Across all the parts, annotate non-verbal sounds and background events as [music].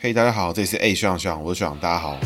嘿大家好，这里是 A 学长学长，我是学长，大家好。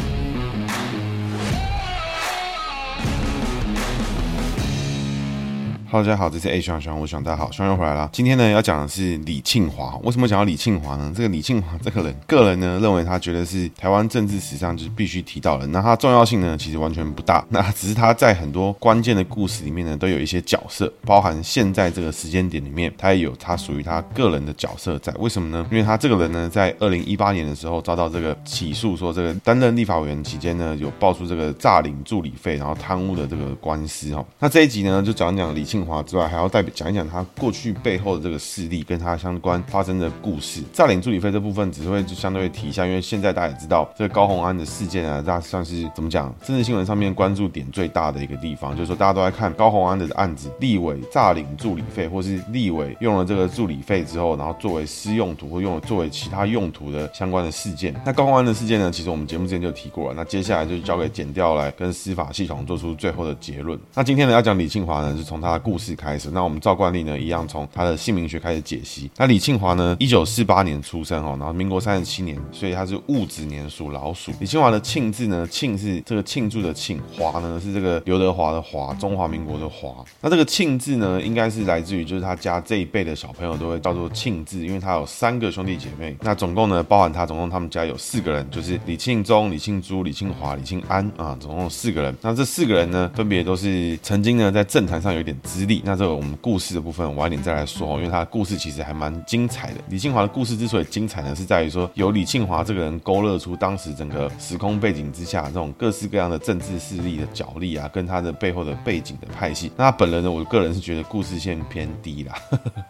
哈喽，大家好，这是 A 学长学长，我是学长，大家好，学长又回来了。今天呢，要讲的是李庆华。为什么讲到李庆华呢？这个李庆华 [laughs] 这个人，个人呢认为他觉得是台湾政治史上就是必须提到的。那他重要性呢，其实完全不大。那只是他在很多关键的故事里面呢，都有一些角色，包含现在这个时间点里面，他也有他属于他个人的角色在。为什么呢？因为他这个人呢，在二零一八年的时候遭到这个起诉，说这个担任立法委员期间呢，有爆出这个诈领助理费，然后贪污的这个官司哦。那这一集呢，就讲讲李庆。华之外，还要代表讲一讲他过去背后的这个势力，跟他相关发生的故事。诈领助理费这部分只是会就相对提一下，因为现在大家也知道这个高虹安的事件啊，大算是怎么讲，政治新闻上面关注点最大的一个地方，就是说大家都在看高虹安的案子，立委诈领助理费，或是立委用了这个助理费之后，然后作为私用途或用了作为其他用途的相关的事件。那高虹安的事件呢，其实我们节目之前就提过了。那接下来就交给检调来跟司法系统做出最后的结论。那今天呢，要讲李庆华呢，是从他的故故事开始。那我们照惯例呢，一样从他的姓名学开始解析。那李庆华呢，一九四八年出生哦，然后民国三十七年，所以他是戊子年属老鼠。李庆华的庆字呢，庆是这个庆祝的庆，华呢是这个刘德华的华，中华民国的华。那这个庆字呢，应该是来自于就是他家这一辈的小朋友都会叫做庆字，因为他有三个兄弟姐妹。那总共呢，包含他总共他们家有四个人，就是李庆忠、李庆珠、李庆华、李庆安啊，总共四个人。那这四个人呢，分别都是曾经呢在政坛上有点资历。那这个我们。故事的部分晚点再来说，因为他的故事其实还蛮精彩的。李庆华的故事之所以精彩呢，是在于说由李庆华这个人勾勒出当时整个时空背景之下这种各式各样的政治势力的角力啊，跟他的背后的背景的派系。那他本人呢，我个人是觉得故事线偏低啦。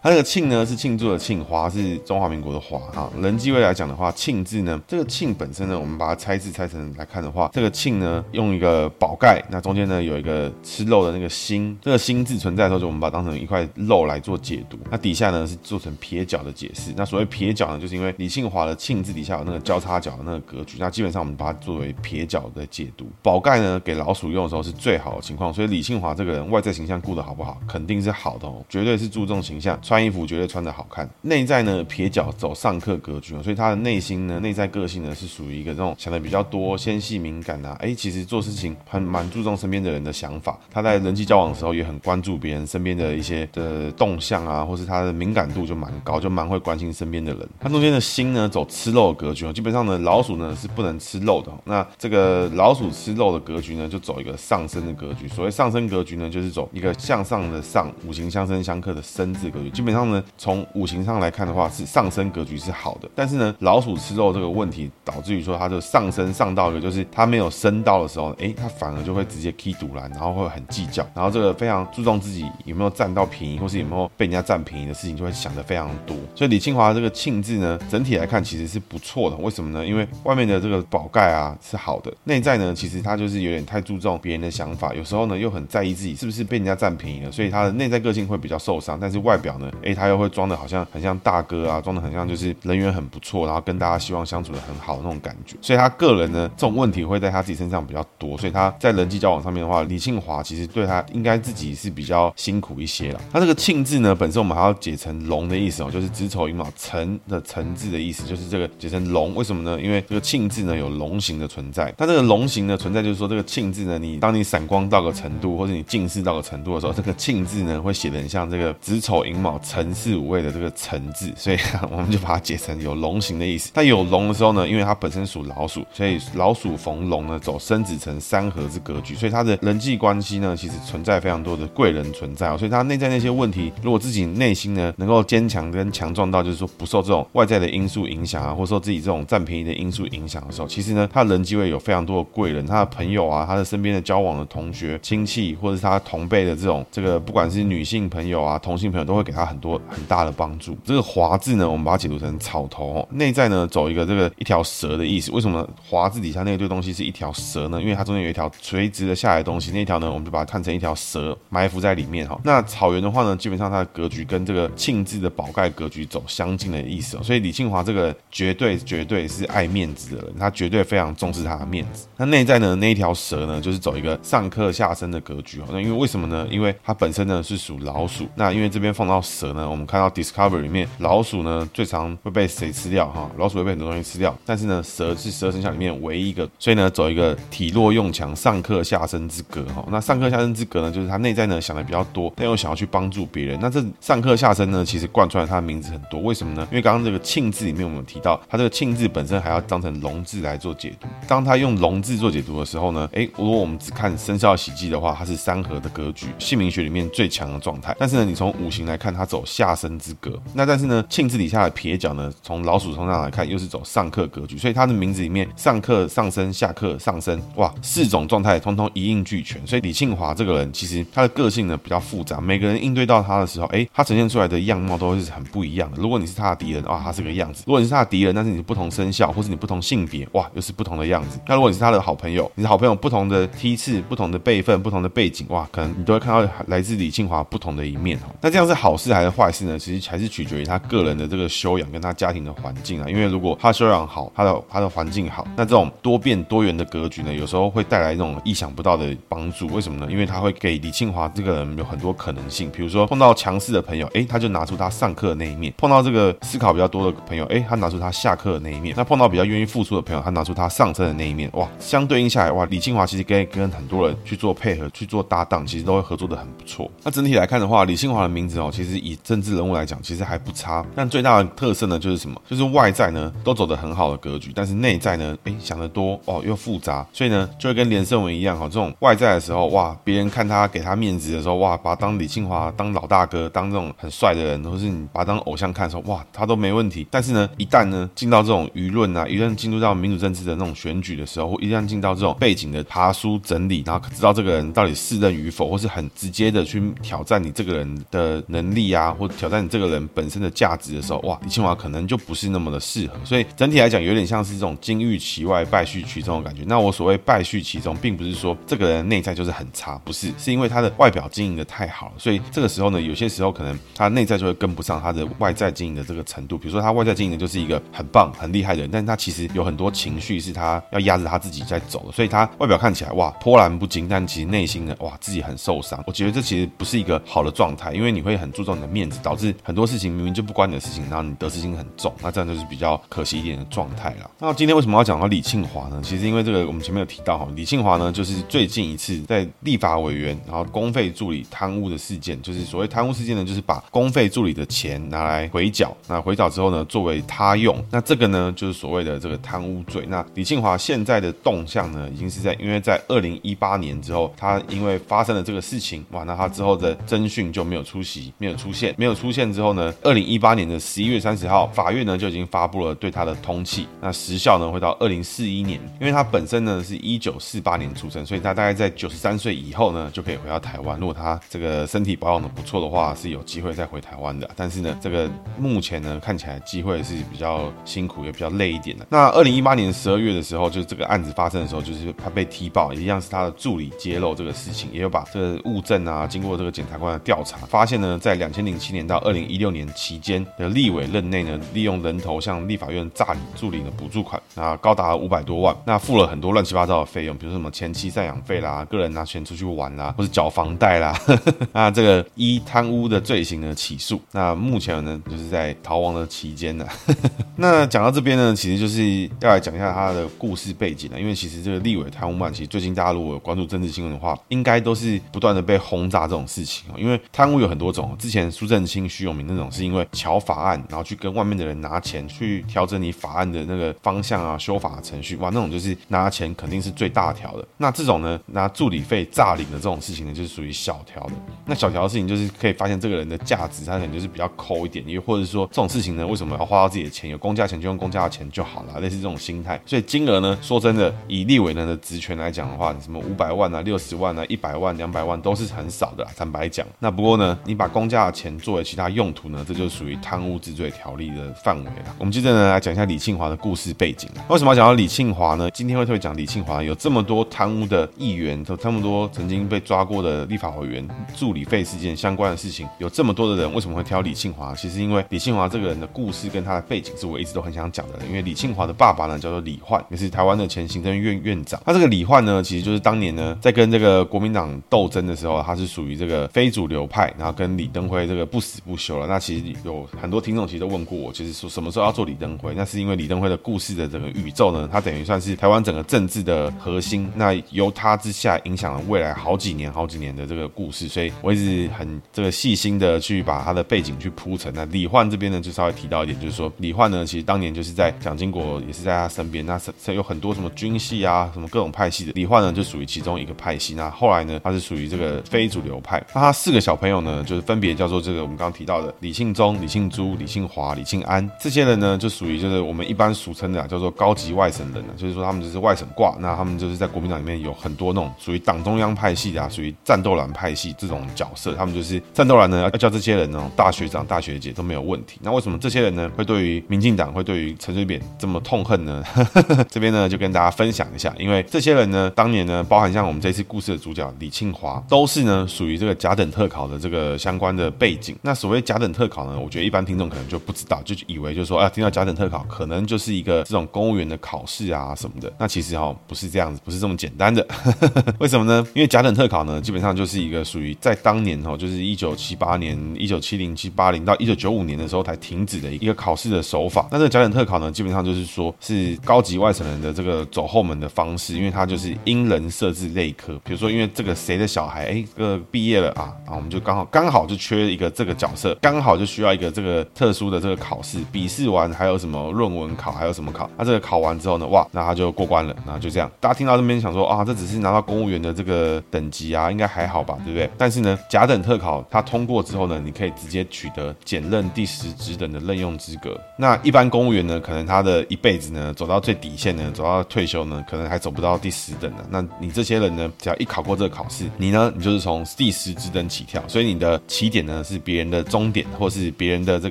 他这个庆呢是庆祝的庆，华是中华民国的华啊。人际位来讲的话，庆字呢，这个庆本身呢，我们把它拆字拆成来看的话，这个庆呢用一个宝盖，那中间呢有一个吃肉的那个心，这个心字存在的时候，就我们把它当成。一块肉来做解读，那底下呢是做成撇角的解释。那所谓撇角呢，就是因为李庆华的庆字底下有那个交叉角的那个格局，那基本上我们把它作为撇角的解读。宝盖呢给老鼠用的时候是最好的情况，所以李庆华这个人外在形象顾得好不好，肯定是好的哦，绝对是注重形象，穿衣服绝对穿得好看。内在呢撇角走上客格局，所以他的内心呢内在个性呢是属于一个这种想的比较多、纤细敏感啊。哎，其实做事情很蛮注重身边的人的想法，他在人际交往的时候也很关注别人身边的一些。的动向啊，或是他的敏感度就蛮高，就蛮会关心身边的人。他中间的心呢，走吃肉的格局哦，基本上呢，老鼠呢是不能吃肉的。那这个老鼠吃肉的格局呢，就走一个上升的格局。所谓上升格局呢，就是走一个向上的上，五行相生相克的生字格局。基本上呢，从五行上来看的话，是上升格局是好的。但是呢，老鼠吃肉这个问题，导致于说它就上升上到一个，就是它没有升到的时候，哎，它反而就会直接踢堵拦，然后会很计较，然后这个非常注重自己有没有占到。便宜，或是有没有被人家占便宜的事情，就会想得非常多。所以李庆华这个庆字呢，整体来看其实是不错的。为什么呢？因为外面的这个宝盖啊是好的，内在呢其实他就是有点太注重别人的想法，有时候呢又很在意自己是不是被人家占便宜了，所以他的内在个性会比较受伤。但是外表呢，哎，他又会装的好像很像大哥啊，装的很像就是人缘很不错，然后跟大家希望相处的很好的那种感觉。所以他个人呢，这种问题会在他自己身上比较多，所以他在人际交往上面的话，李庆华其实对他应该自己是比较辛苦一些。它这个庆字呢，本身我们还要解成龙的意思哦，就是子丑寅卯辰的辰字的意思，就是这个解成龙。为什么呢？因为这个庆字呢有龙形的存在。它这个龙形的存在，就是说这个庆字呢，你当你闪光到个程度，或者你近视到个程度的时候，这个庆字呢会写得很像这个子丑寅卯辰巳午未的这个辰字，所以我们就把它解成有龙形的意思。它有龙的时候呢，因为它本身属老鼠，所以老鼠逢龙呢走生子辰三合之格局，所以它的人际关系呢其实存在非常多的贵人存在哦，所以他内在那些问题，如果自己内心呢能够坚强跟强壮到，就是说不受这种外在的因素影响啊，或者说自己这种占便宜的因素影响的时候，其实呢，他人际会有非常多的贵人，他的朋友啊，他的身边的交往的同学、亲戚，或者是他同辈的这种这个，不管是女性朋友啊、同性朋友，都会给他很多很大的帮助。这个华字呢，我们把它解读成草头哦，内在呢走一个这个一条蛇的意思。为什么华字底下那堆东西是一条蛇呢？因为它中间有一条垂直的下来的东西，那条呢，我们就把它看成一条蛇埋伏在里里面哈。那草原的话呢，基本上它的格局跟这个庆字的宝盖格局走相近的意思哦。所以李庆华这个绝对绝对是爱面子的人，他绝对非常重视他的面子。那内在呢，那一条蛇呢，就是走一个上克下生的格局哦。那因为为什么呢？因为它本身呢是属老鼠。那因为这边放到蛇呢，我们看到 discover 里面老鼠呢最常会被谁吃掉哈？老鼠会被很多东西吃掉，但是呢蛇是十二生肖里面唯一一个，所以呢走一个体弱用强、上克下生之格哈。那上克下生之格呢，就是他内在呢想的比比较多，但又想要去帮助别人。那这上课下身呢，其实贯穿了他的名字很多。为什么呢？因为刚刚这个庆字里面我们提到，他这个庆字本身还要当成龙字来做解读。当他用龙字做解读的时候呢，诶，如果我们只看生肖喜忌的话，它是三合的格局，姓名学里面最强的状态。但是呢，你从五行来看，它走下身之格。那但是呢，庆字底下的撇脚呢，从老鼠头上来看，又是走上克格局。所以他的名字里面上课上升、下课上升，哇，四种状态通通一应俱全。所以李庆华这个人，其实他的个性呢比较复杂，每个人应对到他的时候，诶，他呈现出来的样貌都会是很不一样的。如果你是他的敌人，哇，他是个样子；如果你是他的敌人，但是你是不同生肖或是你不同性别，哇，又是不同的样子。那如果你是他的好朋友，你是好朋友，不同的梯次、不同的辈分、不同的背景，哇，可能你都会看到来自李庆华不同的一面哦。那这样是好事还是坏事呢？其实还是取决于他个人的这个修养跟他家庭的环境啊。因为如果他修养好，他的他的环境好，那这种多变多元的格局呢，有时候会带来一种意想不到的帮助。为什么呢？因为他会给李庆华这个人有很多可能性。比如说碰到强势的朋友，诶，他就拿出他上课的那一面；碰到这个思考比较多的朋友，诶，他拿出他下课的那一面。那碰到比较愿意付出的朋友，他拿出他上车的那一面。哇，相对应下来，哇，李庆华其实跟跟很多人去做配合、去做搭档，其实都会合作的很不错。那整体来看的话，李庆华的名字哦，其实以政治人物来讲，其实还不差。但最大的特色呢，就是什么？就是外在呢都走得很好的格局，但是内在呢，诶，想得多哦，又复杂，所以呢，就会跟连胜文一样哈，这种外在的时候，哇，别人看他给他面子的时候，哇，把他当李庆华当老大哥，当这种很帅的人，或是你把他当偶像看的时候，哇，他都没问题。但是呢，一旦呢进到这种舆论啊，一旦进入到民主政治的那种选举的时候，或一旦进到这种背景的爬梳整理，然后知道这个人到底适任与否，或是很直接的去挑战你这个人的能力啊，或挑战你这个人本身的价值的时候，哇，李庆华可能就不是那么的适合。所以整体来讲，有点像是这种金玉其外，败絮其中的感觉。那我所谓败絮其中，并不是说这个人内在就是很差，不是，是因为他的外表经营的太好。所以这个时候呢，有些时候可能他内在就会跟不上他的外在经营的这个程度。比如说他外在经营的就是一个很棒、很厉害的人，但是他其实有很多情绪是他要压着他自己在走的。所以他外表看起来哇波澜不惊，但其实内心的哇自己很受伤。我觉得这其实不是一个好的状态，因为你会很注重你的面子，导致很多事情明明就不关你的事情，然后你得失心很重，那这样就是比较可惜一点的状态了。那今天为什么要讲到李庆华呢？其实因为这个我们前面有提到哈，李庆华呢就是最近一次在立法委员然后公费助理贪污的事件，就是所谓贪污事件呢，就是把公费助理的钱拿来回缴，那回缴之后呢作为他用，那这个呢就是所谓的这个贪污罪。那李庆华现在的动向呢，已经是在因为在二零一八年之后，他因为发生了这个事情，哇，那他之后的侦讯就没有出席，没有出现，没有出现之后呢，二零一八年的十一月三十号，法院呢就已经发布了对他的通缉，那时效呢会到二零四一年，因为他本身呢是一九四八年出生，所以他大概在九十三岁以后呢就可以回到台湾。如果他这个身体保养的不错的话，是有机会再回台湾的。但是呢，这个目前呢看起来机会是比较辛苦，也比较累一点的。那二零一八年十二月的时候，就是这个案子发生的时候，就是他被踢爆，一样是他的助理揭露这个事情，也有把这个物证啊，经过这个检察官的调查，发现呢，在两千零七年到二零一六年期间的立委任内呢，利用人头向立法院诈领助理的补助款啊，高达五百多万，那付了很多乱七八糟的费用，比如说什么前期赡养费啦，个人拿钱出去玩啦，或是缴房贷啦，[laughs] 那这个依贪污的罪行呢起诉，那目前呢就是在逃亡的期间呢。[laughs] 那讲到这边呢，其实就是要来讲一下他的故事背景了，因为其实这个立委贪污案，其实最近大家如果有关注政治新闻的话，应该都是不断的被轰炸这种事情哦。因为贪污有很多种，之前苏震清、徐永明那种是因为乔法案，然后去跟外面的人拿钱去调整你法案的那个方向啊、修法程序，哇，那种就是拿钱肯定是最大条的。那这种呢，拿助理费诈领的这种事情呢，就是属于小条的。那小条的事情就是可以发现这个人的价值，他可能就是比较抠一点，又或者说这种事情呢，为什么要花到自己的钱？有公家钱就用公家的钱就好了，类似这种心态。所以金额呢，说真的，以立委人的职权来讲的话，什么五百万啊、六十万啊、一百万、两百万都是很少的，坦白讲。那不过呢，你把公家的钱作为其他用途呢，这就属于贪污治罪条例的范围了。我们接着呢来讲一下李庆华的故事背景。为什么要讲到李庆华呢？今天会特别讲李庆华，有这么多贪污的议员，有这么多曾经被抓过的立法委员。员助理费事件相关的事情，有这么多的人为什么会挑李庆华？其实因为李庆华这个人的故事跟他的背景是我一直都很想讲的。因为李庆华的爸爸呢叫做李焕，也是台湾的前行政院院长。他这个李焕呢，其实就是当年呢在跟这个国民党斗争的时候，他是属于这个非主流派，然后跟李登辉这个不死不休了。那其实有很多听众其实都问过我，其实说什么时候要做李登辉？那是因为李登辉的故事的整个宇宙呢，他等于算是台湾整个政治的核心。那由他之下影响了未来好几年、好几年的这个故故事，所以我一直很这个细心的去把他的背景去铺陈。那李焕这边呢，就稍微提到一点，就是说李焕呢，其实当年就是在蒋经国也是在他身边，那是有很多什么军系啊，什么各种派系的，李焕呢就属于其中一个派系。那后来呢，他是属于这个非主流派。那他四个小朋友呢，就是分别叫做这个我们刚刚提到的李庆忠、李庆珠、李庆华、李庆安。这些人呢，就属于就是我们一般俗称的啊，叫做高级外省人呢，就是说他们就是外省挂。那他们就是在国民党里面有很多那种属于党中央派系的啊，属于战斗蓝派系这种角色。他们就是战斗蓝呢，要叫这些人呢，大学长、大学姐都没有问题。那为什么这些人呢，会对于民进党会对于陈水扁这么痛恨呢？[laughs] 这边呢，就跟大家分享一下，因为这些人呢，当年呢，包含像我们这次故事的主角李庆华，都是呢属于这个甲等特考的这个相关的背景。那所谓甲等特考呢，我觉得一般听众可能就不知道，就以为就是说啊，听到甲等特考，可能就是一个这种公务员的考试啊什么的。那其实哈、哦，不是这样子，不是这么简单的。[laughs] 为什么呢？因为甲等特考呢，基本上就是一个属于在当年哈，就是一九七八年、一九七零、七八零到一九九五年的时候才停止的一个考试的手法。那这个甲等特考呢，基本上就是说是高级外省人的这个走后门的方式，因为它就是因人设置类科。比如说，因为这个谁的小孩哎，这个毕业了啊，啊，我们就刚好刚好就缺一个这个角色，刚好就需要一个这个特殊的这个考试。笔试完还有什么论文考，还有什么考？那这个考完之后呢，哇，那他就过关了，那就这样。大家听到这边想说啊，这只是拿到公务员的这个等级啊，应该还好吧，对不对？但是呢，甲等特考它通过之后呢，你可以直接取得检任第十职等的任用资格。那一般公务员呢，可能他的一辈子呢，走到最底线呢，走到退休呢，可能还走不到第十等呢。那你这些人呢，只要一考过这个考试，你呢，你就是从第十职等起跳，所以你的起点呢是别人的终点，或是别人的这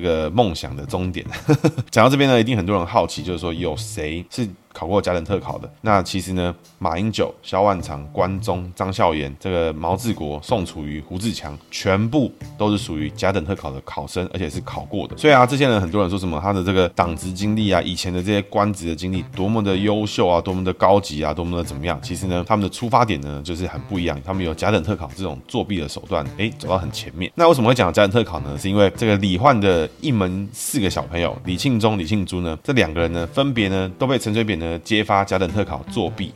个梦想的终点。[laughs] 讲到这边呢，一定很多人好奇，就是说有谁是？考过甲等特考的，那其实呢，马英九、萧万长、关中、张孝严、这个毛治国、宋楚瑜、胡志强，全部都是属于甲等特考的考生，而且是考过的。所以啊，这些人很多人说什么他的这个党职经历啊，以前的这些官职的经历多么的优秀啊，多么的高级啊，多么的怎么样？其实呢，他们的出发点呢，就是很不一样。他们有甲等特考这种作弊的手段，哎，走到很前面。那为什么会讲甲等特考呢？是因为这个李焕的一门四个小朋友李庆忠、李庆珠呢，这两个人呢，分别呢都被陈水扁呢揭发甲等特考作弊，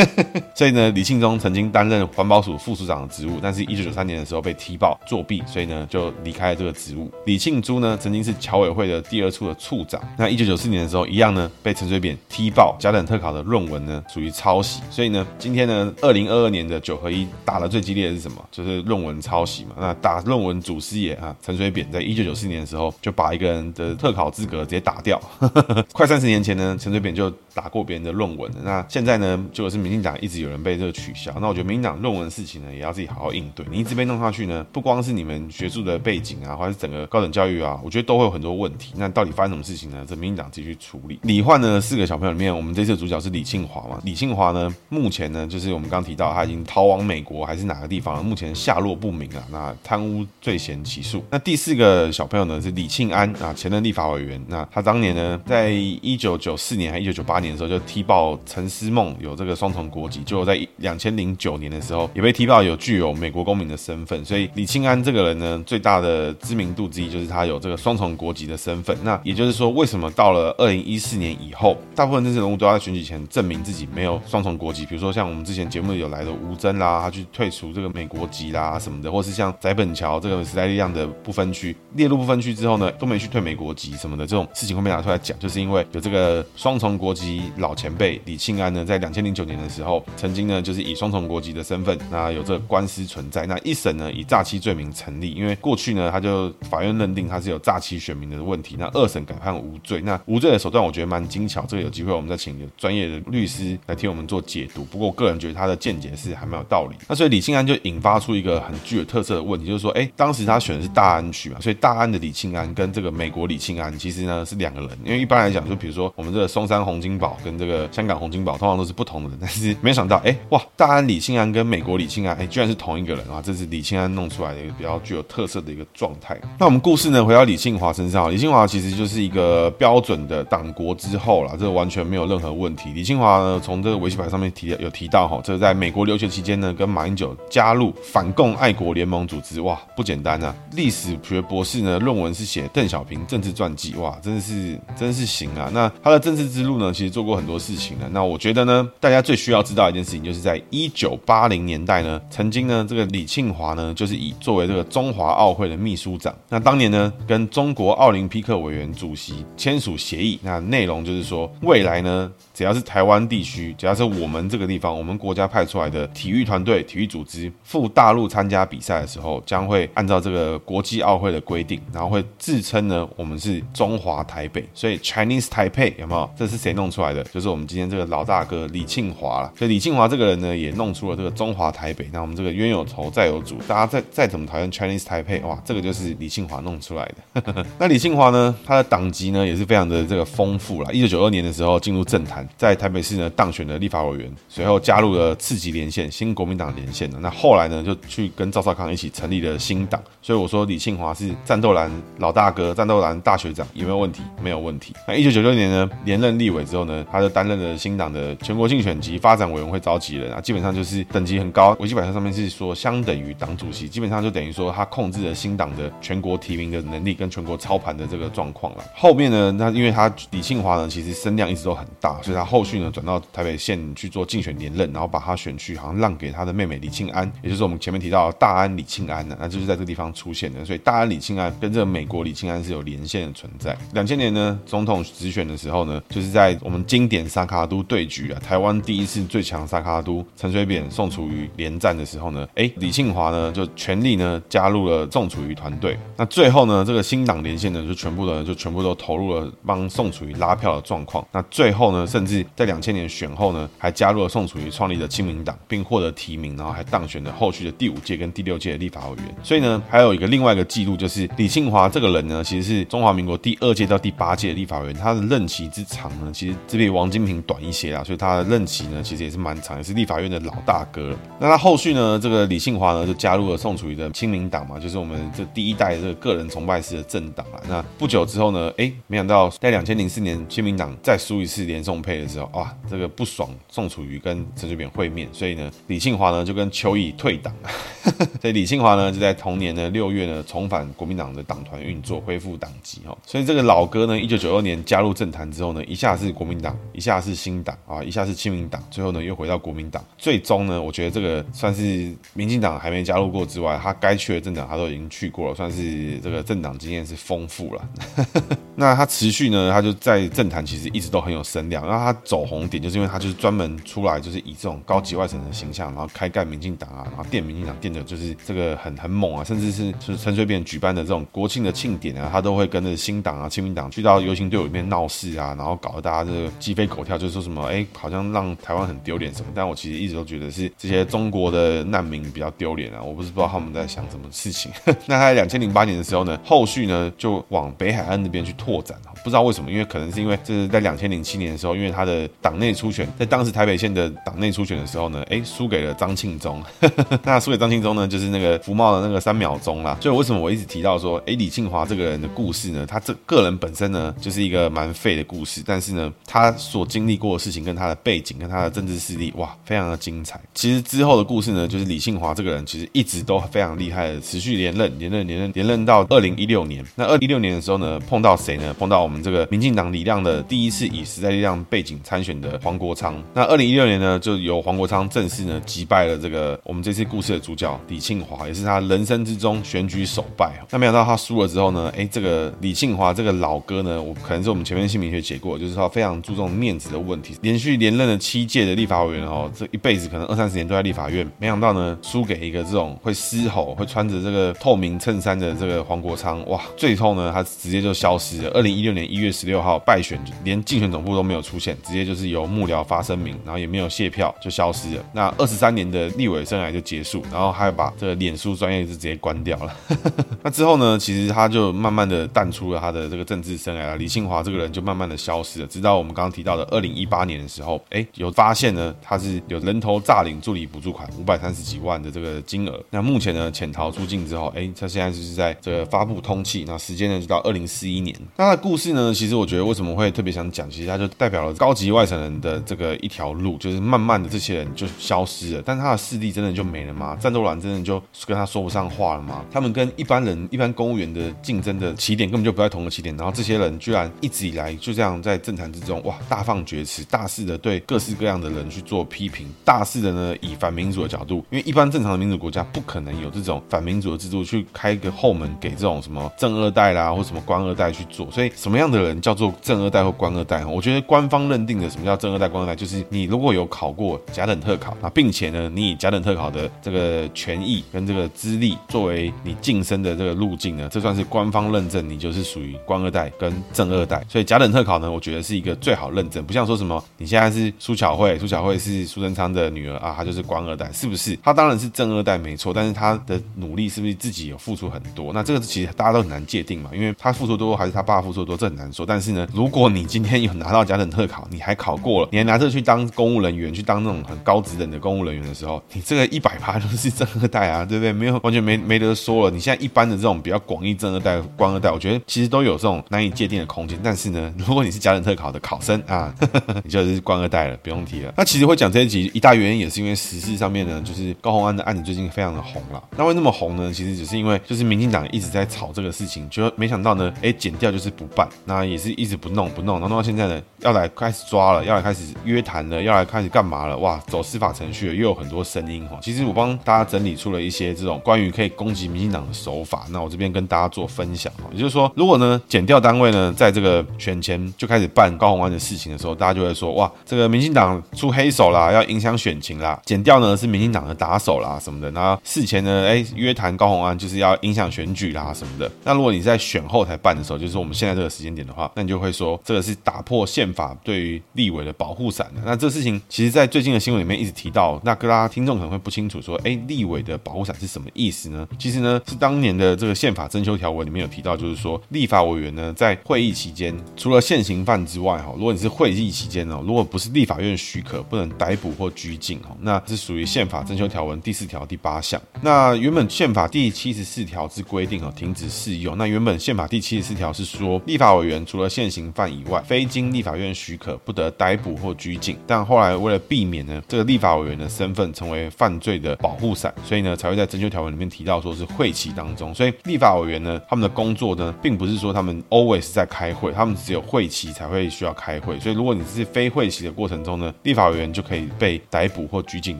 [laughs] 所以呢，李庆忠曾经担任环保署副署长的职务，但是一九九三年的时候被踢爆作弊，所以呢就离开了这个职务。李庆珠呢曾经是侨委会的第二处的处长，那一九九四年的时候一样呢被陈水扁踢爆甲等特考的论文呢属于抄袭，所以呢今天呢二零二二年的九合一打的最激烈的是什么？就是论文抄袭嘛。那打论文祖师爷啊陈水扁在一九九四年的时候就把一个人的特考资格直接打掉，[laughs] 快三十年前呢陈水扁就打过别人的。论文的，那现在呢，就是民进党一直有人被这个取消。那我觉得民进党论文的事情呢，也要自己好好应对。你一直被弄下去呢，不光是你们学术的背景啊，或者是整个高等教育啊，我觉得都会有很多问题。那到底发生什么事情呢？这民进党自己去处理。李焕呢，四个小朋友里面，我们这次的主角是李庆华嘛？李庆华呢，目前呢，就是我们刚提到他已经逃往美国还是哪个地方了？目前下落不明啊。那贪污罪嫌起诉。那第四个小朋友呢，是李庆安啊，前任立法委员。那他当年呢，在一九九四年还一九九八年时候就踢爆陈思梦有这个双重国籍，就在两千零九年的时候也被踢爆有具有美国公民的身份，所以李庆安这个人呢，最大的知名度之一就是他有这个双重国籍的身份。那也就是说，为什么到了二零一四年以后，大部分政治人物都要在选举前证明自己没有双重国籍？比如说像我们之前节目有来的吴峥啦，他去退出这个美国籍啦什么的，或是像翟本桥这个时代力量的不分区列入不分区之后呢，都没去退美国籍什么的，这种事情会被拿出来讲，就是因为有这个双重国籍老前辈李庆安呢，在两。千零九年的时候，曾经呢就是以双重国籍的身份，那有这个官司存在，那一审呢以诈欺罪名成立，因为过去呢他就法院认定他是有诈欺选民的问题，那二审改判无罪，那无罪的手段我觉得蛮精巧，这个有机会我们再请有专业的律师来替我们做解读。不过我个人觉得他的见解是还蛮有道理。那所以李庆安就引发出一个很具有特色的问题，就是说，哎，当时他选的是大安区嘛，所以大安的李庆安跟这个美国李庆安其实呢是两个人，因为一般来讲，就比如说我们这个松山洪金宝跟这个香港洪金宝通常都是不同的人，但是没想到，哎，哇，大安李庆安跟美国李庆安，哎，居然是同一个人啊！这是李庆安弄出来的一个比较具有特色的一个状态。那我们故事呢，回到李庆华身上，李庆华其实就是一个标准的党国之后啦，这个完全没有任何问题。李庆华呢，从这个维基牌上面提有提到哈，这个在美国留学期间呢，跟马英九加入反共爱国联盟组织，哇，不简单啊！历史学博士呢，论文是写邓小平政治传记，哇，真的是真的是行啊！那他的政治之路呢，其实做过过很多事情的。那我觉得呢，大家最需要知道一件事情，就是在一九八零年代呢，曾经呢，这个李庆华呢，就是以作为这个中华奥会的秘书长，那当年呢，跟中国奥林匹克委员主席签署协议，那内容就是说，未来呢，只要是台湾地区，只要是我们这个地方，我们国家派出来的体育团队、体育组织赴大陆参加比赛的时候，将会按照这个国际奥会的规定，然后会自称呢，我们是中华台北，所以 Chinese Taipei 有没有？这是谁弄出来的？就是我们今天这个老大哥李庆华了。所以李庆华这个人呢，也弄出了这个中华台北。那我们这个冤有头债有主，大家再再怎么讨厌 Chinese Taipei，哇，这个就是李庆华弄出来的。[laughs] 那李庆华呢，他的党籍呢也是非常的这个丰富了。一九九二年的时候进入政坛，在台北市呢当选了立法委员，随后加入了次级连线新国民党连线的。那后来呢，就去跟赵少康一起成立了新党。所以我说李庆华是战斗蓝老大哥，战斗蓝大学长，有没有问题？没有问题。那一九九六年呢，连任立委之后呢，他就担任了新党的全国竞选及发展委员会召集人啊，基本上就是等级很高。维基百科上面是说相等于党主席，基本上就等于说他控制了新党的全国提名的能力跟全国操盘的这个状况了。后面呢，那因为他李庆华呢，其实声量一直都很大，所以他他后续呢转到台北县去做竞选连任，然后把他选区好像让给他的妹妹李庆安，也就是我们前面提到的大安李庆安呢，那就是在这个地方出现的。所以大安李庆安跟这个美国李庆安是有连线的存在。两千年呢，总统直选的时候呢，就是在我们经典萨卡都对局啊，台湾第一次最强萨卡都陈水扁、宋楚瑜连战的时候呢，哎，李庆华呢就全力呢加入了宋楚瑜团队。那最后呢，这个新党连线呢就全部的就全部都投入了帮宋楚瑜拉票的状况。那最后呢，甚甚至在两千年选后呢，还加入了宋楚瑜创立的亲民党，并获得提名，然后还当选了后续的第五届跟第六届的立法委员。所以呢，还有一个另外一个记录，就是李庆华这个人呢，其实是中华民国第二届到第八届的立法委员，他的任期之长呢，其实只比王金平短一些啦，所以他的任期呢，其实也是蛮长，也是立法院的老大哥。那他后续呢，这个李庆华呢，就加入了宋楚瑜的亲民党嘛，就是我们这第一代这个个人崇拜式的政党啊。那不久之后呢，哎，没想到在两千零四年亲民党再输一次连宋配配的时候，哇，这个不爽宋楚瑜跟陈水扁会面，所以呢，李庆华呢就跟邱毅退党，[laughs] 所以李庆华呢就在同年的六月呢重返国民党的党团运作，恢复党籍哈。所以这个老哥呢，一九九二年加入政坛之后呢，一下是国民党，一下是新党啊，一下是亲民党，最后呢又回到国民党。最终呢，我觉得这个算是民进党还没加入过之外，他该去的政党他都已经去过了，算是这个政党经验是丰富了。[laughs] 那他持续呢，他就在政坛其实一直都很有声量。然后他走红点，就是因为他就是专门出来就是以这种高级外省的形象，然后开干民进党啊，然后电民进党电的就是这个很很猛啊，甚至是就是陈水扁举办的这种国庆的庆典啊，他都会跟着新党啊、亲民党去到游行队伍里面闹事啊，然后搞得大家这个鸡飞狗跳，就是说什么哎，好像让台湾很丢脸什么。但我其实一直都觉得是这些中国的难民比较丢脸啊，我不是不知道他们在想什么事情。[laughs] 那他在两千零八年的时候呢，后续呢就往北海岸那边去拓展，不知道为什么，因为可能是因为这是在两千零七年的时候，因为他的党内初选，在当时台北县的党内初选的时候呢，哎，输给了张庆忠。[laughs] 那输给张庆忠呢，就是那个福茂的那个三秒钟啦。所以为什么我一直提到说，哎，李庆华这个人的故事呢？他这个人本身呢，就是一个蛮废的故事，但是呢，他所经历过的事情跟他的背景跟他的政治势力，哇，非常的精彩。其实之后的故事呢，就是李庆华这个人其实一直都非常厉害的，持续连任，连任，连任，连任到二零一六年。那二零一六年的时候呢，碰到谁呢？碰到我们这个民进党李亮的第一次以时代力量背景参选的黄国昌。那二零一六年呢，就由黄国昌正式呢击败了这个我们这次故事的主角李庆华，也是他人生之中选举首败。那没想到他输了之后呢，哎，这个李庆华这个老哥呢，我可能是我们前面姓名学解过，就是说非常注重面子的问题，连续连任了七届的立法委员哦，这一辈子可能二三十年都在立法院，没想到呢输给一个这种会嘶吼、会穿着这个透明衬衫的这个黄国昌，哇，最后呢他直接就消失失了。二零一六年一月十六号败选，连竞选总部都没有出现，直接就是由幕僚发声明，然后也没有谢票就消失了。那二十三年的立委生涯就结束，然后还把这个脸书专业是直接关掉了。[laughs] 那之后呢，其实他就慢慢的淡出了他的这个政治生涯了。李庆华这个人就慢慢的消失了，直到我们刚刚提到的二零一八年的时候，哎，有发现呢，他是有人头诈领助理补助款五百三十几万的这个金额。那目前呢，潜逃出境之后，哎，他现在就是在这个发布通缉，那时间呢就到二零四一年。那他的故事呢，其实我觉得为什么会特别想讲，其实他就代表了高级外省人的这个一条路，就是慢慢的这些人就消失了，但他的势力真的就没了吗？战斗蓝真的就跟他说不上话了吗？他们跟一般人、一般公务员的竞争的起点根本就不在同个起点，然后这些人居然一直以来就这样在政坛之中，哇，大放厥词，大肆的对各式各样的人去做批评，大肆的呢以反民主的角度，因为一般正常的民主国家不可能有这种反民主的制度去开一个后门给这种什么正二代啦或什么官二代去做，所以什么样的人叫做正二代或官二代？我觉得官方认定的什么叫正二代、官二代，就是你如果有考过甲等特考啊，并且呢，你以甲等特考的这个权益跟这个资历作为你晋升的这个路径呢，这算是官方认证，你就是属于官二代跟正二代。所以甲等特考呢，我觉得是一个最好认证，不像说什么你现在是苏巧慧，苏巧慧是苏贞昌的女儿啊，她就是官二代，是不是？她当然是正二代没错，但是她的努力是不是自己有付出很多？那这个其实大家都很难界定嘛，因为她付出多还是她爸付出多，这很难说。但是呢，如果你今天有拿到甲等特考，你还考过了，你还拿这去当公务人员，去当那种很高职等的公务人员的时候，你这个 [laughs] 一百趴都是政二代啊，对不对？没有完全没没得说了。你现在一般的这种比较广义政二代、官二代，我觉得其实都有这种难以界定的空间。但是呢，如果你是甲等特考的考生啊，呵 [laughs] 呵你就是官二代了，不用提了。那其实会讲这一集，一大原因也是因为时事上面呢，就是高虹安的案子最近非常的红了。那为那么红呢？其实只是因为就是民进党一直在炒这个事情，就没想到呢，哎，剪掉就是不办，那也是一直不弄不弄，然后弄到现在呢，要来开始抓了，要来开始约谈了，要来开始干嘛了？哇，走司法程序了，又有很多声音哈。其实我帮大家整理出了一些这种关于可以攻击民进党的手法，那我这边跟大家做分享哈。也就是说，如果呢检调单位呢在这个选前就开始办高虹安的事情的时候，大家就会说哇，这个民进党出黑手啦，要影响选情啦。检调呢是民进党的打手啦什么的，那事前呢哎约谈高虹安就是要影响选举啦什么的。那如果你在选后才办的时候，就是我们现在这个时间点的话，那你就会说这个是打破宪法对于立委的保护伞的。那这个事情其实，在最近的新闻里面一直提到，那各大听众可能会不清楚说，哎，立委的保护伞是什么意思呢？其实呢是当年的这个宪法增修条文里面有提到，就是说立法委员呢在会议期间，除了现行犯之外，哈，如果你是会议期间哦，如果不是立法院许可，不能逮捕或拘禁，哈，那是属于宪法增修条文第四条第八项。那原本宪法第七十四条之规定，哈，停止适用。那原本宪法第七十四条是属说，立法委员除了现行犯以外，非经立法院许可，不得逮捕或拘禁。但后来为了避免呢，这个立法委员的身份成为犯罪的保护伞，所以呢，才会在增修条文里面提到说是会期当中。所以立法委员呢，他们的工作呢，并不是说他们 always 在开会，他们只有会期才会需要开会。所以如果你是非会期的过程中呢，立法委员就可以被逮捕或拘禁。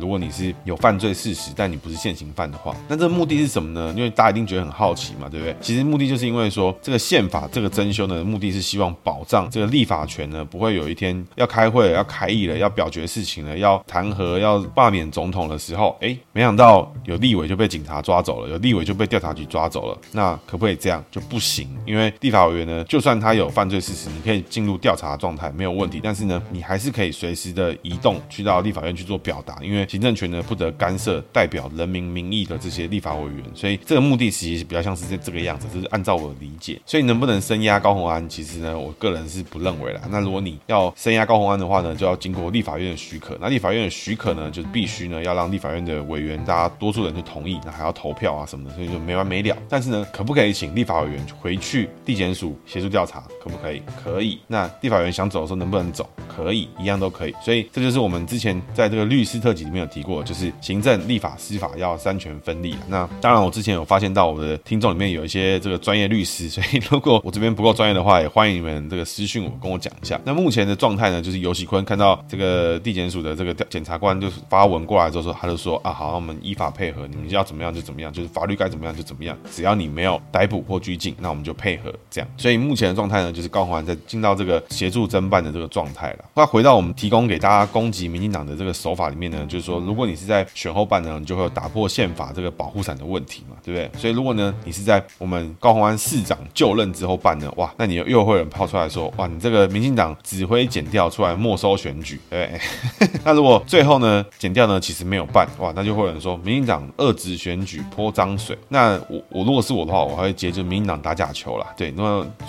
如果你是有犯罪事实，但你不是现行犯的话，那这个目的是什么呢？因为大家一定觉得很好奇嘛，对不对？其实目的就是因为说这个宪法这个增修呢，目的是希望保障这个立法权呢，不会有一天要开会，要开议了，要表决事情了，要弹劾、要罢免总统的时候，哎，没想到有立委就被警察抓走了，有立委就被调查局抓走了。那可不可以这样？就不行，因为立法委员呢，就算他有犯罪事实，你可以进入调查状态没有问题，但是呢，你还是可以随时的移动去到立法院去做表达，因为行政权呢不得干涉代表人民民意的这些立法委员，所以这个目的其实比较像是这这个样子，就是按照我的理解。所以能不能声押高红安，其实呢，我个人是不认为啦。那如果你要声押高红安的话呢，就要经过立法院的许可。那立法院的许可呢，就是必须呢要让立法院的委员大家多数人就同意，那还要投票啊什么的，所以就没完没了。但是呢，可不可以请立法委员回去地检署协助调查？可不可以？可以。那立法委员想走的时候能不能走？可以，一样都可以。所以这就是我们之前在这个律师特辑里面有提过，就是行政、立法、司法要三权分立。那当然，我之前有发现到我的听众里面有一些这个专业律师，所以如果我这边不够专业的话，也欢迎你们这个私讯我，跟我讲一下。那目前的状态呢，就是游锡堃看到这个地检署的这个检察官就发文过来之后说，他就说啊，好，我们依法配合，你们要怎么样就怎么样，就是法律该怎么样就怎么样，只要你没有逮捕或拘禁，那我们就配合这样。所以目前的状态呢，就是高虹安在进到这个协助侦办的这个状态了。那回到我们提供给大家攻击民进党的这个手法里面呢，就是说，如果你是在选后办呢，你就会有打破宪法这个保护伞的问题嘛，对不对？所以如果呢，你是在我们高虹安市长就任之后办。办呢？哇，那你又又会有人抛出来说，哇，你这个民进党指挥检调出来没收选举，对对？[laughs] 那如果最后呢，检调呢其实没有办，哇，那就会有人说民进党遏制选举泼脏水。那我我如果是我的话，我还会接着民进党打假球啦。对，那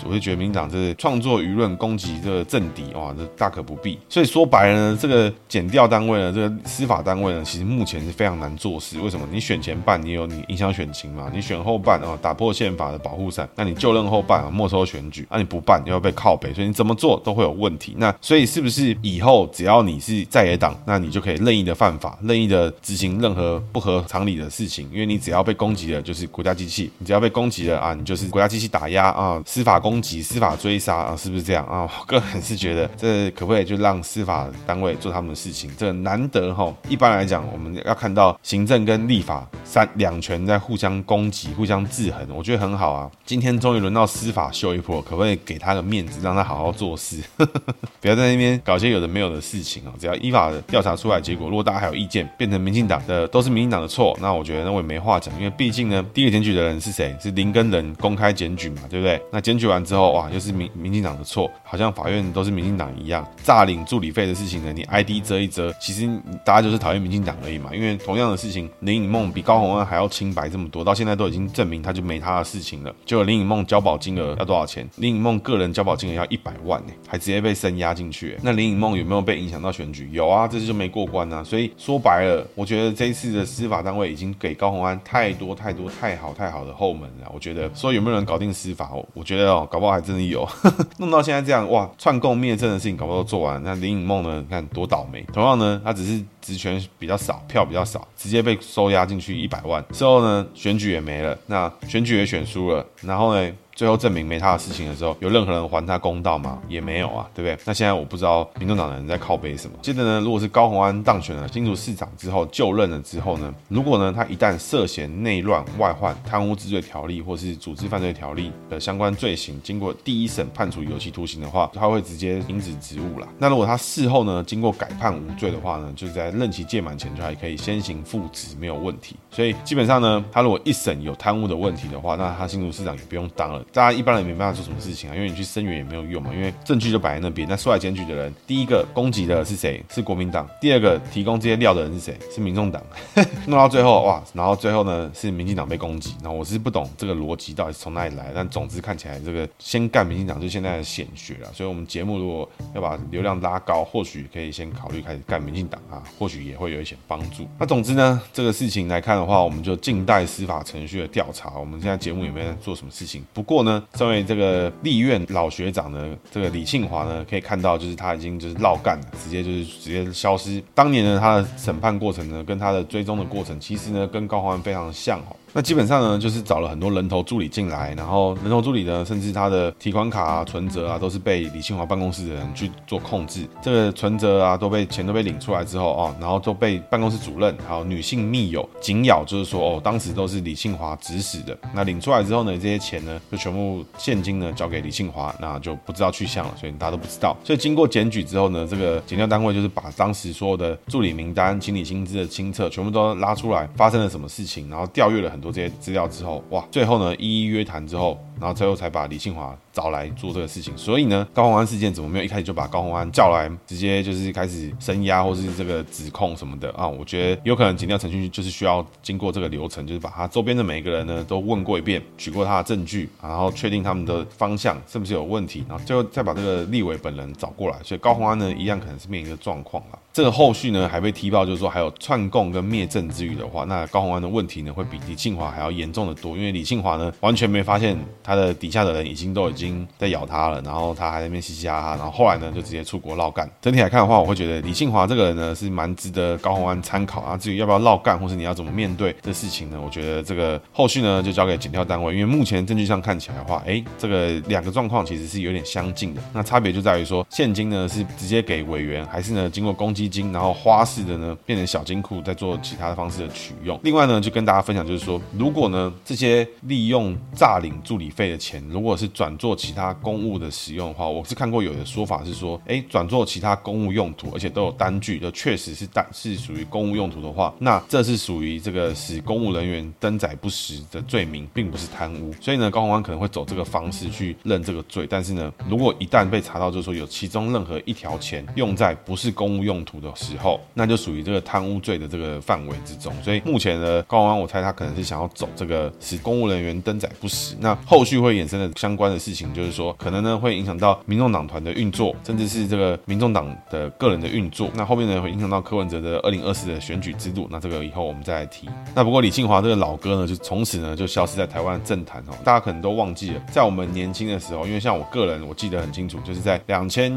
我就觉得民进党这是创作舆论攻击这个政敌，哇，这大可不必。所以说白了呢，这个减调单位呢，这个司法单位呢，其实目前是非常难做事。为什么？你选前办，你有你影响选情嘛？你选后办啊，打破宪法的保护伞。那你就任后办啊，没说选举，那、啊、你不办，你要被靠北，所以你怎么做都会有问题。那所以是不是以后只要你是在野党，那你就可以任意的犯法，任意的执行任何不合常理的事情？因为你只要被攻击了，就是国家机器；你只要被攻击了啊，你就是国家机器打压啊，司法攻击、司法追杀啊，是不是这样啊？我个人是觉得这可不可以就让司法单位做他们的事情？这难得哈。一般来讲，我们要看到行政跟立法三两权在互相攻击、互相制衡，我觉得很好啊。今天终于轮到司法秀一波，可不可以给他个面子，让他好好做事，[laughs] 不要在那边搞些有的没有的事情啊？只要依法调查出来结果，如果大家还有意见，变成民进党的都是民进党的错，那我觉得那我也没话讲，因为毕竟呢，第一个检举的人是谁？是林根仁公开检举嘛，对不对？那检举完之后，哇，又是民民进党的错，好像法院都是民进党一样。诈领助理费的事情呢，你 ID 遮一遮，其实大家就是讨厌民进党而已嘛。因为同样的事情，林颖梦比高虹安还要清白这么多，到现在都已经证明他就没他的事情了。就林颖梦交保金额要多少钱？林颖梦个人交保金额要一百万呢，还直接被声押进去。那林颖梦有没有被影响到选举？有啊，这次就没过关啊。所以说白了，我觉得这一次的司法单位已经给高虹安太多太多太好太好的后门了。我觉得说有没有人搞定司法？我觉得哦，搞不好还真的有。[laughs] 弄到现在这样，哇，串供灭证的事情搞不好都做完。那林颖梦呢？你看多倒霉。同样呢，他只是职权比较少，票比较少，直接被收押进去一百万。之后呢，选举也没了，那选举也选输了。然后呢？最后证明没他的事情的时候，有任何人还他公道吗？也没有啊，对不对？那现在我不知道民众党的人在靠背什么。接着呢，如果是高虹安当选了新竹市长之后就任了之后呢，如果呢他一旦涉嫌内乱、外患、贪污治罪条例或是组织犯罪条例的相关罪行，经过第一审判处有期徒刑的话，他会直接停止职务了。那如果他事后呢经过改判无罪的话呢，就是在任期届满前就还可以先行复职，没有问题。所以基本上呢，他如果一审有贪污的问题的话，那他新竹市长也不用当了。大家一般人没办法做什么事情啊，因为你去声援也没有用嘛，因为证据就摆在那边。那出来检举的人，第一个攻击的是谁？是国民党。第二个提供这些料的人是谁？是民众党。[laughs] 弄到最后哇，然后最后呢是民进党被攻击。那我是不懂这个逻辑到底是从哪里来，但总之看起来这个先干民进党就现在的显学了。所以我们节目如果要把流量拉高，或许可以先考虑开始干民进党啊，或许也会有一些帮助。那总之呢，这个事情来看的话，我们就静待司法程序的调查。我们现在节目有没在做什么事情。不过呢，身为这个立院老学长呢，这个李庆华呢，可以看到就是他已经就是绕干了，直接就是直接消失。当年呢，他的审判过程呢，跟他的追踪的过程，其实呢，跟高虹安非常像哦。那基本上呢，就是找了很多人头助理进来，然后人头助理呢，甚至他的提款卡啊、存折啊，都是被李庆华办公室的人去做控制。这个存折啊，都被钱都被领出来之后哦，然后都被办公室主任还有女性密友紧咬，就是说哦，当时都是李庆华指使的。那领出来之后呢，这些钱呢，就全部现金呢交给李庆华，那就不知道去向了，所以大家都不知道。所以经过检举之后呢，这个检调单位就是把当时所有的助理名单、清理薪资的清册全部都拉出来，发生了什么事情，然后调阅了很多这些资料之后，哇，最后呢，一一约谈之后。然后最后才把李庆华找来做这个事情，所以呢，高虹安事件怎么没有一开始就把高虹安叫来，直接就是开始声押或是这个指控什么的啊？我觉得有可能检调程序就是需要经过这个流程，就是把他周边的每一个人呢都问过一遍，取过他的证据，然后确定他们的方向是不是有问题，然后最后再把这个立委本人找过来。所以高虹安呢，一样可能是面临一个状况了。这个后续呢还被踢爆，就是说还有串供跟灭证之虞的话，那高虹安的问题呢会比李庆华还要严重的多，因为李庆华呢完全没发现。他的底下的人已经都已经在咬他了，然后他还在那边嘻嘻哈哈，然后后来呢就直接出国绕干。整体来看的话，我会觉得李庆华这个人呢是蛮值得高虹安参考啊。至于要不要绕干，或是你要怎么面对这事情呢？我觉得这个后续呢就交给检调单位，因为目前证据上看起来的话，哎，这个两个状况其实是有点相近的。那差别就在于说，现金呢是直接给委员，还是呢经过公积金，然后花式的呢变成小金库，再做其他的方式的取用。另外呢，就跟大家分享就是说，如果呢这些利用诈领助理费的钱，如果是转做其他公务的使用的话，我是看过有的说法是说，哎，转做其他公务用途，而且都有单据，就确实是单是属于公务用途的话，那这是属于这个使公务人员登载不实的罪名，并不是贪污。所以呢，高宏安可能会走这个方式去认这个罪。但是呢，如果一旦被查到，就是说有其中任何一条钱用在不是公务用途的时候，那就属于这个贪污罪的这个范围之中。所以目前呢，高宏安我猜他可能是想要走这个使公务人员登载不实。那后后续会衍生的相关的事情，就是说可能呢会影响到民众党团的运作，甚至是这个民众党的个人的运作。那后面呢会影响到柯文哲的二零二四的选举制度。那这个以后我们再来提。那不过李庆华这个老哥呢，就从此呢就消失在台湾政坛哦。大家可能都忘记了，在我们年轻的时候，因为像我个人，我记得很清楚，就是在两千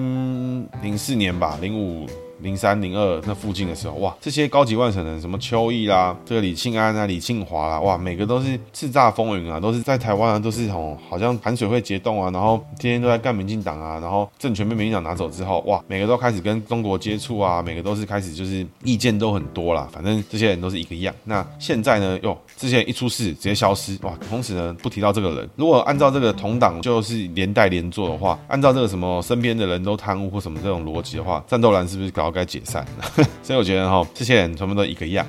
零四年吧，零五。零三零二那附近的时候，哇，这些高级外省人，什么邱毅啦，这个李庆安啊，李庆华啦，哇，每个都是叱咤风云啊，都是在台湾啊，都是哦，好像寒水会结冻啊，然后天天都在干民进党啊，然后政权被民进党拿走之后，哇，每个都开始跟中国接触啊，每个都是开始就是意见都很多啦，反正这些人都是一个样。那现在呢，哟，这些人一出事直接消失，哇，同时呢不提到这个人。如果按照这个同党就是连带连坐的话，按照这个什么身边的人都贪污或什么这种逻辑的话，战斗蓝是不是搞？该解散了，[laughs] 所以我觉得哈，这些人全部都一个样。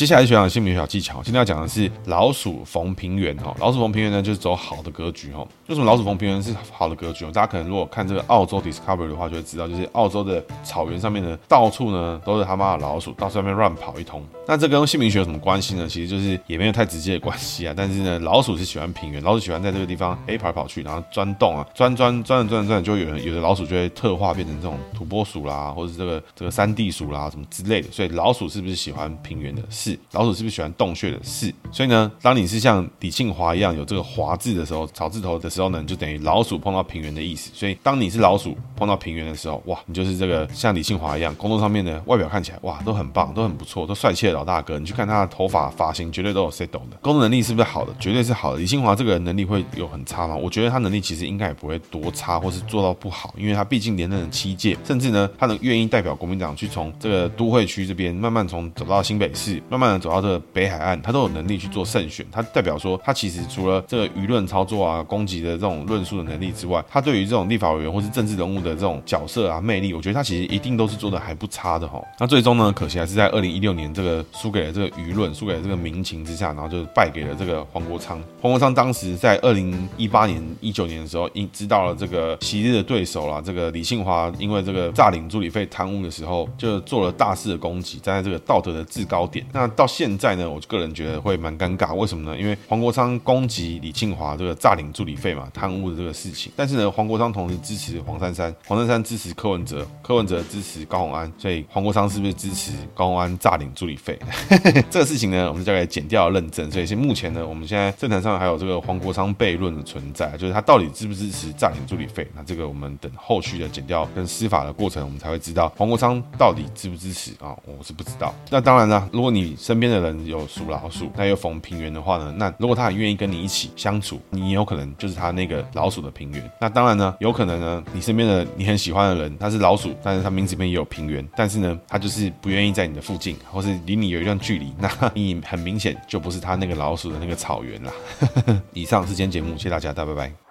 接下来学讲姓名小技巧，今天要讲的是老鼠逢平原哈。老鼠逢平原呢，就是走好的格局哈。为什么老鼠逢平原是好的格局？大家可能如果看这个澳洲 Discovery 的话，就会知道，就是澳洲的草原上面呢，到处呢都是他妈的老鼠，到处外面乱跑一通。那这跟姓名学有什么关系呢？其实就是也没有太直接的关系啊。但是呢，老鼠是喜欢平原，老鼠喜欢在这个地方哎跑来跑去，然后钻洞啊，钻钻钻钻钻，就有人有的老鼠就会特化变成这种土拨鼠啦，或者是这个这个山地鼠啦什么之类的。所以老鼠是不是喜欢平原的？是。老鼠是不是喜欢洞穴的？是。所以呢，当你是像李庆华一样有这个华字的时候，草字头的时候呢，就等于老鼠碰到平原的意思。所以当你是老鼠碰到平原的时候，哇，你就是这个像李庆华一样，工作上面的外表看起来哇都很棒，都很不错，都帅气的老大哥。你去看他的头发发型，绝对都有 set 的。工作能力是不是好的？绝对是好的。李庆华这个人能力会有很差吗？我觉得他能力其实应该也不会多差，或是做到不好，因为他毕竟连任了七届，甚至呢，他能愿意代表国民党去从这个都会区这边慢慢从走到新北市，慢慢慢的走到这个。北海岸，他都有能力去做胜选。他代表说，他其实除了这个舆论操作啊、攻击的这种论述的能力之外，他对于这种立法委员或是政治人物的这种角色啊、魅力，我觉得他其实一定都是做的还不差的哈。那最终呢，可惜还是在二零一六年这个输给了这个舆论、输给了这个民情之下，然后就败给了这个黄国昌。黄国昌当时在二零一八年、一九年的时候，因知道了这个昔日的对手啦，这个李庆华因为这个诈领助理费贪污的时候，就做了大肆的攻击，站在这个道德的制高点。那那到现在呢，我个人觉得会蛮尴尬，为什么呢？因为黄国昌攻击李庆华这个诈领助理费嘛，贪污的这个事情。但是呢，黄国昌同时支持黄珊珊，黄珊珊支持柯文哲，柯文哲支持高虹安，所以黄国昌是不是支持高虹安诈领助理费？[laughs] 这个事情呢，我们就交给检调认证。所以现目前呢，我们现在政坛上还有这个黄国昌悖论的存在，就是他到底支不支持诈领助理费？那这个我们等后续的检调跟司法的过程，我们才会知道黄国昌到底支不支持啊？我是不知道。那当然了，如果你身边的人有属老鼠，那又逢平原的话呢？那如果他很愿意跟你一起相处，你有可能就是他那个老鼠的平原。那当然呢，有可能呢，你身边的你很喜欢的人，他是老鼠，但是他名字里面也有平原，但是呢，他就是不愿意在你的附近，或是离你有一段距离，那你很明显就不是他那个老鼠的那个草原啦。[laughs] 以上是今天节目，谢谢大家，大家拜拜。